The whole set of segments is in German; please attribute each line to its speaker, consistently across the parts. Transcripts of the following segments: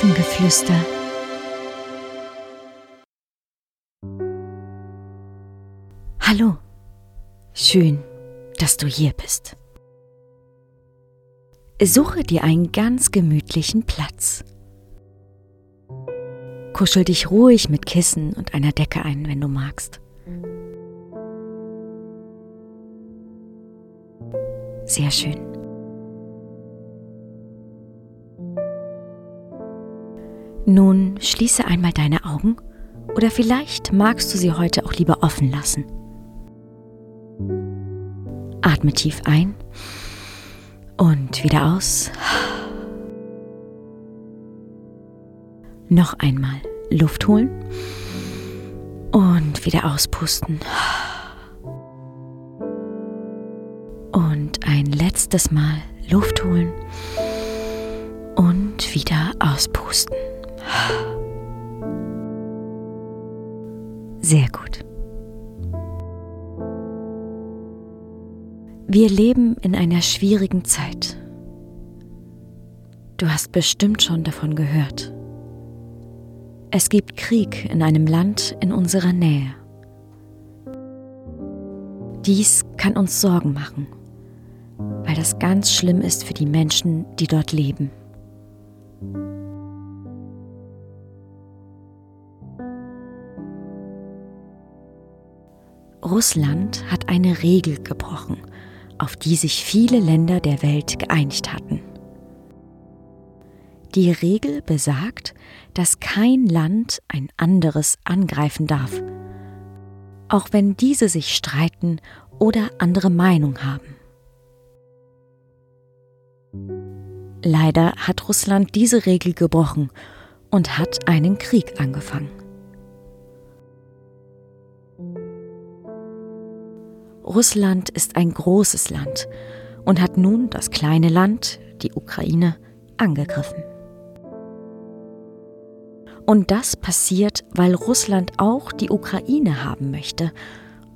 Speaker 1: Hafengeflüster. Hallo, schön, dass du hier bist. Suche dir einen ganz gemütlichen Platz. Kuschel dich ruhig mit Kissen und einer Decke ein, wenn du magst. Sehr schön. Nun schließe einmal deine Augen oder vielleicht magst du sie heute auch lieber offen lassen. Atme tief ein und wieder aus. Noch einmal Luft holen und wieder auspusten. Und ein letztes Mal Luft holen und wieder auspusten. Sehr gut. Wir leben in einer schwierigen Zeit. Du hast bestimmt schon davon gehört. Es gibt Krieg in einem Land in unserer Nähe. Dies kann uns Sorgen machen, weil das ganz schlimm ist für die Menschen, die dort leben. Russland hat eine Regel gebrochen, auf die sich viele Länder der Welt geeinigt hatten. Die Regel besagt, dass kein Land ein anderes angreifen darf, auch wenn diese sich streiten oder andere Meinung haben. Leider hat Russland diese Regel gebrochen und hat einen Krieg angefangen. Russland ist ein großes Land und hat nun das kleine Land, die Ukraine, angegriffen. Und das passiert, weil Russland auch die Ukraine haben möchte,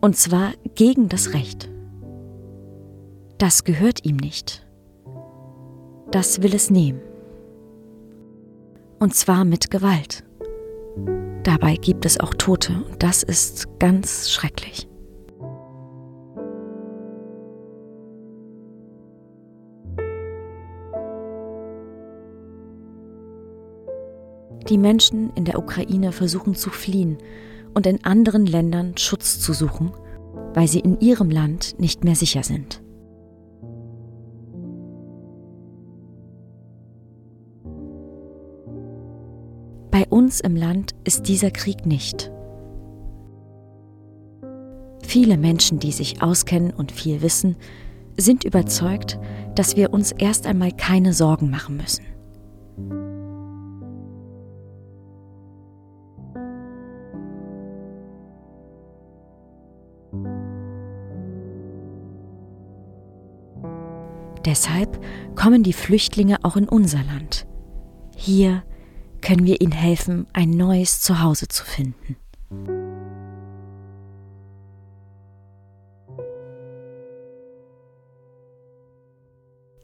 Speaker 1: und zwar gegen das Recht. Das gehört ihm nicht. Das will es nehmen. Und zwar mit Gewalt. Dabei gibt es auch Tote, und das ist ganz schrecklich. Die Menschen in der Ukraine versuchen zu fliehen und in anderen Ländern Schutz zu suchen, weil sie in ihrem Land nicht mehr sicher sind. Bei uns im Land ist dieser Krieg nicht. Viele Menschen, die sich auskennen und viel wissen, sind überzeugt, dass wir uns erst einmal keine Sorgen machen müssen. Deshalb kommen die Flüchtlinge auch in unser Land. Hier können wir ihnen helfen, ein neues Zuhause zu finden.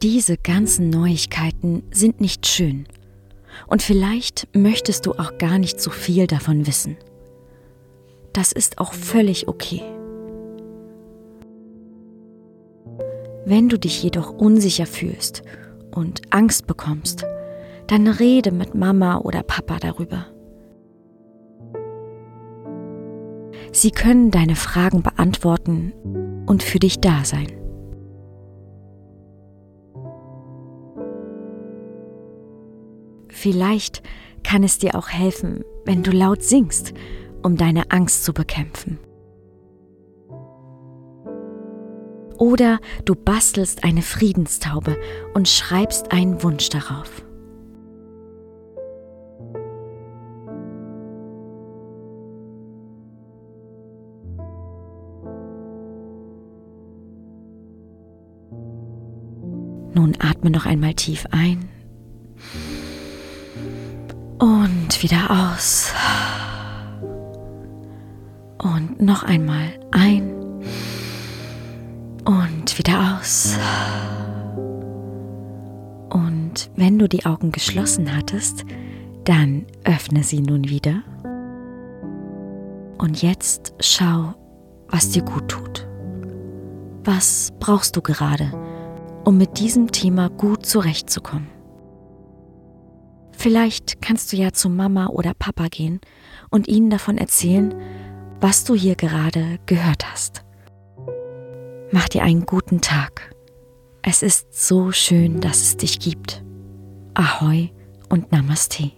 Speaker 1: Diese ganzen Neuigkeiten sind nicht schön und vielleicht möchtest du auch gar nicht so viel davon wissen. Das ist auch völlig okay. Wenn du dich jedoch unsicher fühlst und Angst bekommst, dann rede mit Mama oder Papa darüber. Sie können deine Fragen beantworten und für dich da sein. Vielleicht kann es dir auch helfen, wenn du laut singst, um deine Angst zu bekämpfen. Oder du bastelst eine Friedenstaube und schreibst einen Wunsch darauf. Nun atme noch einmal tief ein und wieder aus. Und noch einmal ein wieder aus. Und wenn du die Augen geschlossen hattest, Dann öffne sie nun wieder. Und jetzt schau, was dir gut tut. Was brauchst du gerade, um mit diesem Thema gut zurechtzukommen? Vielleicht kannst du ja zu Mama oder Papa gehen und ihnen davon erzählen, was du hier gerade gehört hast. Mach dir einen guten Tag. Es ist so schön, dass es dich gibt. Ahoi und Namaste.